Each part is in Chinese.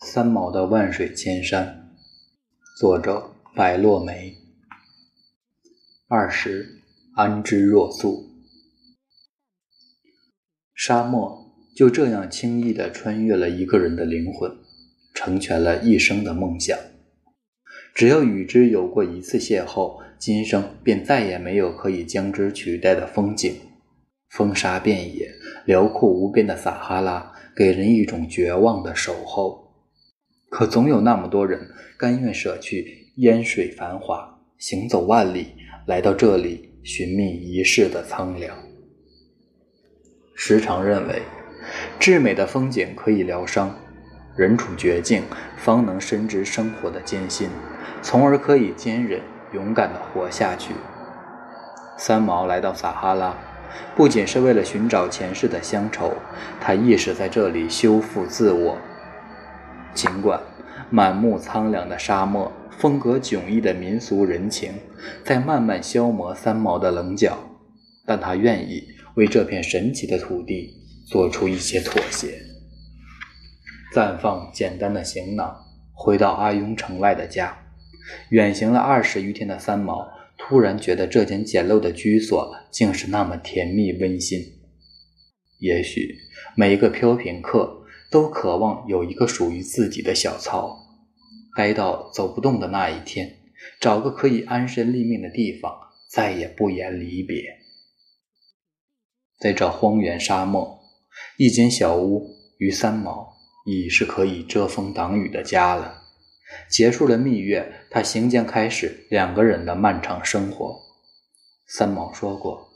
三毛的万水千山，作者白落梅。二十，安之若素。沙漠就这样轻易地穿越了一个人的灵魂，成全了一生的梦想。只要与之有过一次邂逅，今生便再也没有可以将之取代的风景。风沙遍野，辽阔无边的撒哈拉，给人一种绝望的守候。可总有那么多人甘愿舍去烟水繁华，行走万里，来到这里寻觅一世的苍凉。时常认为，至美的风景可以疗伤，人处绝境方能深知生活的艰辛，从而可以坚韧勇敢地活下去。三毛来到撒哈拉，不仅是为了寻找前世的乡愁，他亦是在这里修复自我。尽管满目苍凉的沙漠，风格迥异的民俗人情，在慢慢消磨三毛的棱角，但他愿意为这片神奇的土地做出一些妥协。暂放简单的行囊，回到阿雍城外的家，远行了二十余天的三毛，突然觉得这间简陋的居所竟是那么甜蜜温馨。也许每一个飘萍客。都渴望有一个属于自己的小巢，待到走不动的那一天，找个可以安身立命的地方，再也不言离别。在这荒原沙漠，一间小屋与三毛已是可以遮风挡雨的家了。结束了蜜月，他行将开始两个人的漫长生活。三毛说过，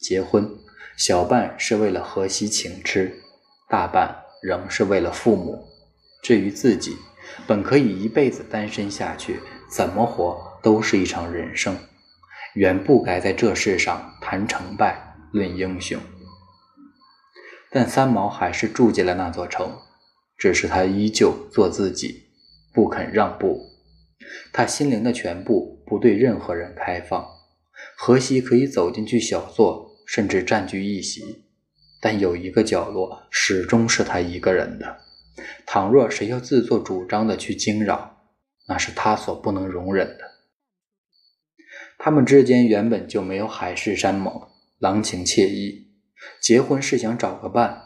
结婚小半是为了荷西请吃，大半。仍是为了父母。至于自己，本可以一辈子单身下去，怎么活都是一场人生，原不该在这世上谈成败论英雄。但三毛还是住进了那座城，只是他依旧做自己，不肯让步。他心灵的全部不对任何人开放。荷西可以走进去小坐，甚至占据一席。但有一个角落始终是他一个人的。倘若谁要自作主张的去惊扰，那是他所不能容忍的。他们之间原本就没有海誓山盟、郎情妾意，结婚是想找个伴，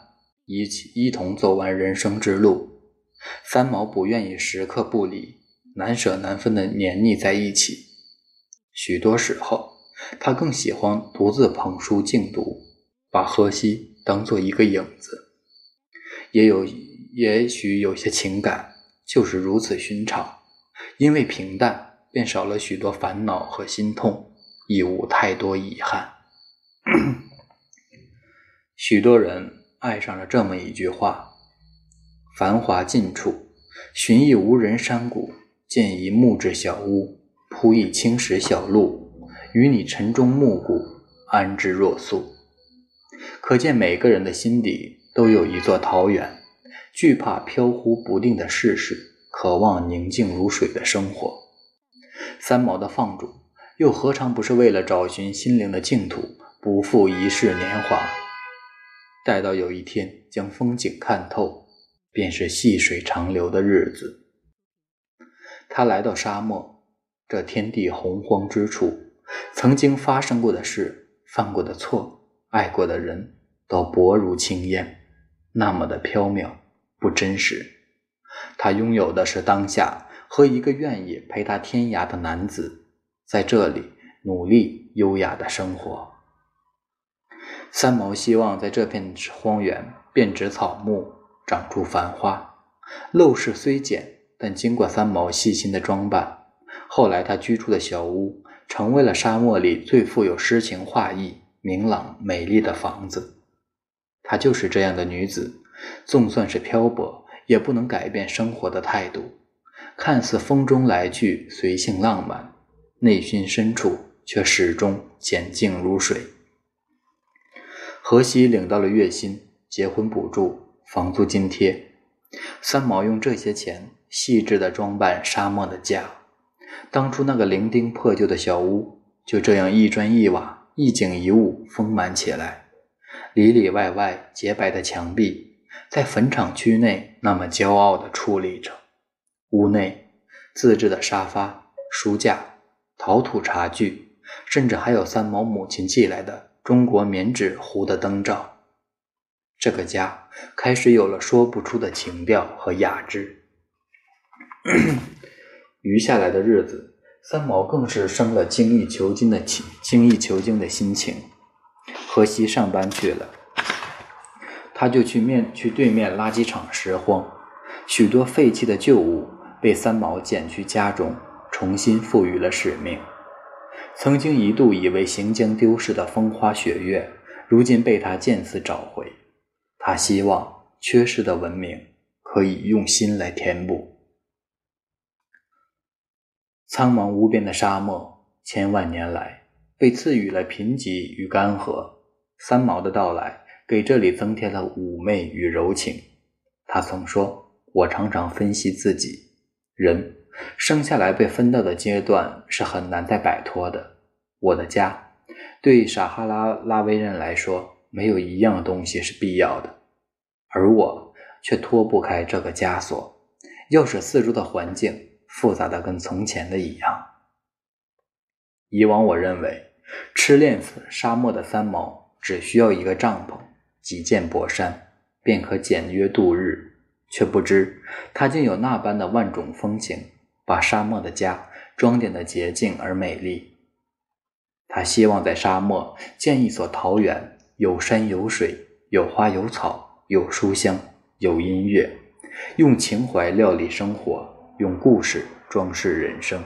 一起一同走完人生之路。三毛不愿意时刻不离，难舍难分的黏腻在一起。许多时候，他更喜欢独自捧书静读，把荷西。当做一个影子，也有也许有些情感就是如此寻常，因为平淡便少了许多烦恼和心痛，亦无太多遗憾。许多人爱上了这么一句话：繁华尽处，寻一无人山谷，建一木质小屋，铺一青石小路，与你晨钟暮鼓，安之若素。可见每个人的心底都有一座桃源，惧怕飘忽不定的世事，渴望宁静如水的生活。三毛的放逐，又何尝不是为了找寻心灵的净土，不负一世年华？待到有一天将风景看透，便是细水长流的日子。他来到沙漠，这天地洪荒之处，曾经发生过的事，犯过的错。爱过的人都薄如轻烟，那么的飘渺不真实。他拥有的是当下和一个愿意陪他天涯的男子，在这里努力优雅的生活。三毛希望在这片荒原遍植草木，长出繁花。陋室虽简，但经过三毛细心的装扮，后来他居住的小屋成为了沙漠里最富有诗情画意。明朗美丽的房子，她就是这样的女子。纵算是漂泊，也不能改变生活的态度。看似风中来去，随性浪漫，内心深处却始终恬静如水。荷西领到了月薪、结婚补助、房租津贴。三毛用这些钱细致地装扮沙漠的家。当初那个伶仃破旧的小屋，就这样一砖一瓦。一景一物丰满起来，里里外外洁白的墙壁，在坟场区内那么骄傲地矗立着。屋内自制的沙发、书架、陶土茶具，甚至还有三毛母亲寄来的中国棉纸糊的灯罩。这个家开始有了说不出的情调和雅致。余下来的日子，三毛更是生了精益求精的情，精益求精的心情。荷西上班去了，他就去面去对面垃圾场拾荒。许多废弃的旧物被三毛捡去家中，重新赋予了使命。曾经一度以为行将丢失的风花雪月，如今被他渐次找回。他希望缺失的文明可以用心来填补。苍茫无边的沙漠，千万年来被赐予了贫瘠与干涸。三毛的到来给这里增添了妩媚与柔情。他曾说。我常常分析自己，人生下来被分到的阶段是很难再摆脱的。我的家，对撒哈拉拉维人来说，没有一样东西是必要的，而我却脱不开这个枷锁，要使四周的环境复杂的跟从前的一样。以往我认为，痴恋沙漠的三毛只需要一个帐篷、几件薄衫，便可简约度日。却不知，他竟有那般的万种风情，把沙漠的家装点的洁净而美丽。他希望在沙漠建一所桃园，有山有水，有花有草，有书香，有音乐，用情怀料理生活，用故事装饰人生。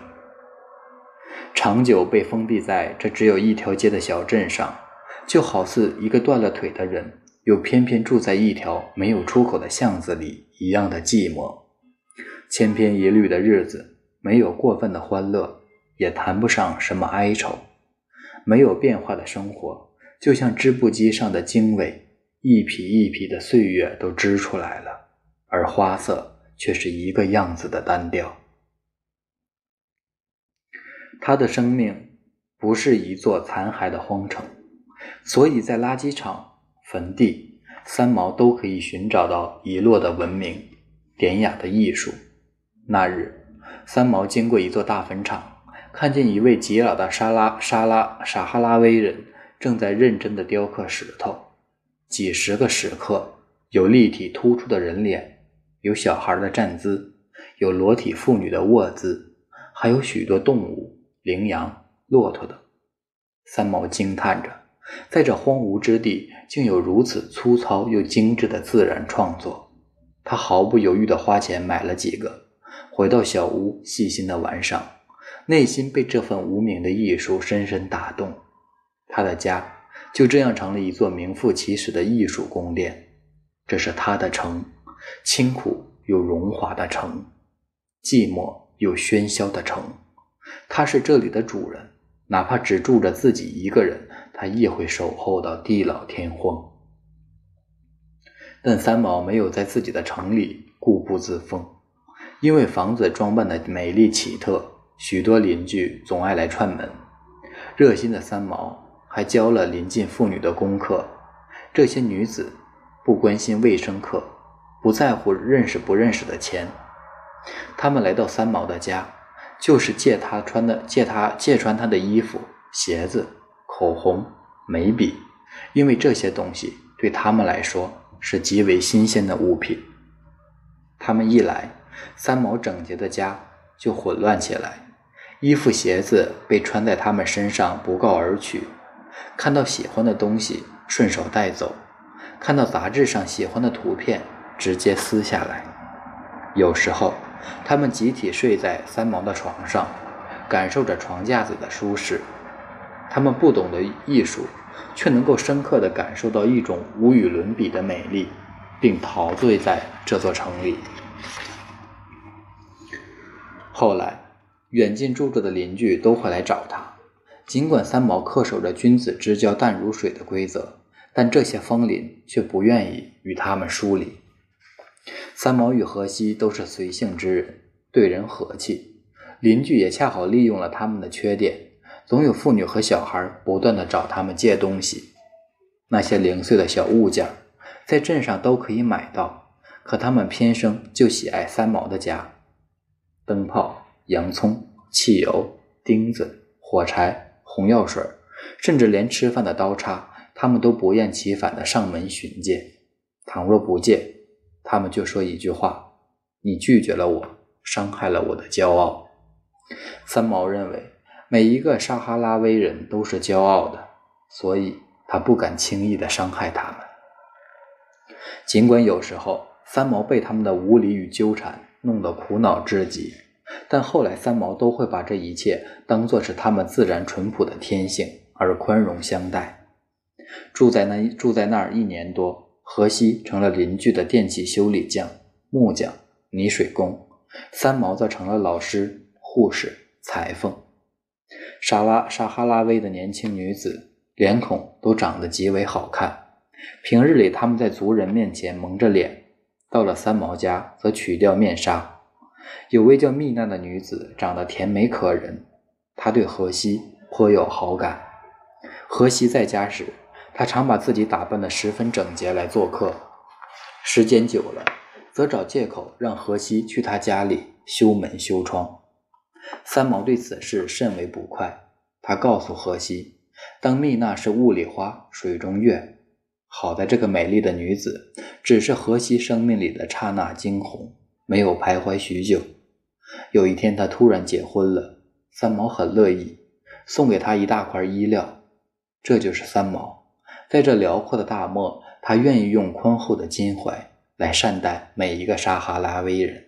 长久被封闭在这只有一条街的小镇上，就好似一个断了腿的人。又偏偏住在一条没有出口的巷子里，一样的寂寞，千篇一律的日子，没有过分的欢乐，也谈不上什么哀愁，没有变化的生活，就像织布机上的经纬，一匹一匹的岁月都织出来了，而花色却是一个样子的单调。他的生命不是一座残骸的荒城，所以在垃圾场。坟地，三毛都可以寻找到遗落的文明、典雅的艺术。那日，三毛经过一座大坟场，看见一位极老的沙拉沙拉撒哈拉威人正在认真地雕刻石头。几十个石刻，有立体突出的人脸，有小孩的站姿，有裸体妇女的卧姿，还有许多动物，羚羊、骆驼等。三毛惊叹着。在这荒芜之地，竟有如此粗糙又精致的自然创作。他毫不犹豫地花钱买了几个，回到小屋细心地玩赏，内心被这份无名的艺术深深打动。他的家就这样成了一座名副其实的艺术宫殿。这是他的城，清苦又荣华的城，寂寞又喧嚣的城。他是这里的主人，哪怕只住着自己一个人。他亦会守候到地老天荒，但三毛没有在自己的城里固步自封，因为房子装扮的美丽奇特，许多邻居总爱来串门。热心的三毛还教了邻近妇女的功课，这些女子不关心卫生课，不在乎认识不认识的钱，他们来到三毛的家，就是借他穿的，借他借穿他的衣服、鞋子。口红、眉笔，因为这些东西对他们来说是极为新鲜的物品。他们一来，三毛整洁的家就混乱起来，衣服、鞋子被穿在他们身上不告而取。看到喜欢的东西，顺手带走；看到杂志上喜欢的图片，直接撕下来。有时候，他们集体睡在三毛的床上，感受着床架子的舒适。他们不懂得艺术，却能够深刻地感受到一种无与伦比的美丽，并陶醉在这座城里。后来，远近住着的邻居都会来找他。尽管三毛恪守着“君子之交淡如水”的规则，但这些风邻却不愿意与他们疏离。三毛与荷西都是随性之人，对人和气，邻居也恰好利用了他们的缺点。总有妇女和小孩不断的找他们借东西，那些零碎的小物件，在镇上都可以买到，可他们偏生就喜爱三毛的家。灯泡、洋葱、汽油、钉子、火柴、红药水，甚至连吃饭的刀叉，他们都不厌其烦的上门寻借。倘若不借，他们就说一句话：“你拒绝了我，伤害了我的骄傲。”三毛认为，每一个撒哈拉威人都是骄傲的，所以他不敢轻易的伤害他们。尽管有时候三毛被他们的无理与纠缠弄得苦恼至极，但后来三毛都会把这一切当作是他们自然淳朴的天性而宽容相待。住在那住在那儿一年多，荷西成了邻居的电器修理匠、木匠、泥水工，三毛则成了老师、护士、裁缝。沙拉沙哈拉威的年轻女子脸孔都长得极为好看。平日里，他们在族人面前蒙着脸；到了三毛家，则取掉面纱。有位叫蜜娜的女子，长得甜美可人，她对荷西颇有好感。荷西在家时，他常把自己打扮得十分整洁来做客；时间久了，则找借口让荷西去他家里修门修窗。三毛对此事甚为不快，他告诉荷西，当蜜娜是雾里花，水中月。好在这个美丽的女子只是荷西生命里的刹那惊鸿，没有徘徊许久。有一天，她突然结婚了，三毛很乐意，送给她一大块衣料。这就是三毛，在这辽阔的大漠，他愿意用宽厚的襟怀来善待每一个撒哈拉威人。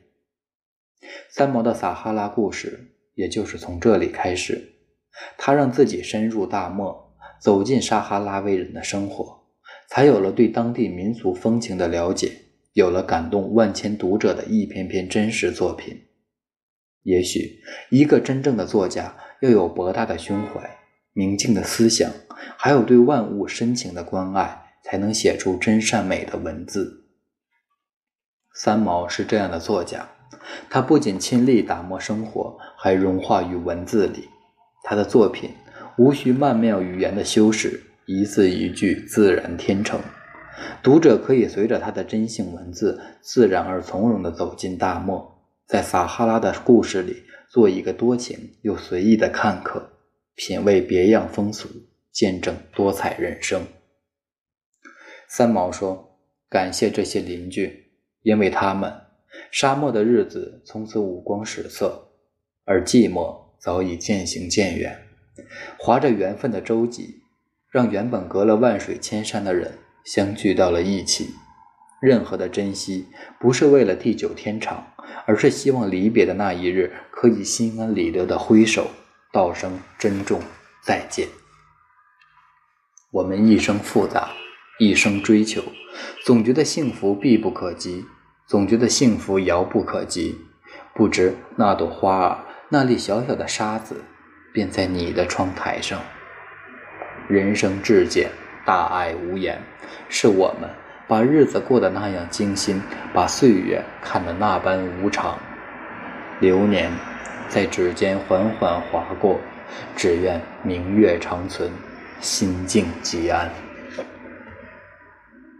三毛的撒哈拉故事，也就是从这里开始。他让自己深入大漠，走进撒哈拉威人的生活。才有了对当地民俗风情的了解，有了感动万千读者的一篇篇真实作品。也许，一个真正的作家要有博大的胸怀、明净的思想，还有对万物深情的关爱，才能写出真善美的文字。三毛是这样的作家，他不仅亲历打磨生活，还融化于文字里。他的作品无需曼妙语言的修饰。一字一句自然天成，读者可以随着他的真性文字，自然而从容地走进大漠，在撒哈拉的故事里做一个多情又随意的看客，品味别样风俗，见证多彩人生。三毛说：“感谢这些邻居，因为他们，沙漠的日子从此五光十色，而寂寞早已渐行渐远，划着缘分的舟楫。”让原本隔了万水千山的人相聚到了一起。任何的珍惜，不是为了地久天长，而是希望离别的那一日可以心安理得的挥手道声珍重再见。我们一生复杂，一生追求，总觉得幸福必不可及，总觉得幸福遥不可及。不知那朵花儿，那粒小小的沙子，便在你的窗台上。人生至简，大爱无言，是我们把日子过得那样精心，把岁月看得那般无常。流年在指尖缓缓划过，只愿明月长存，心静即安。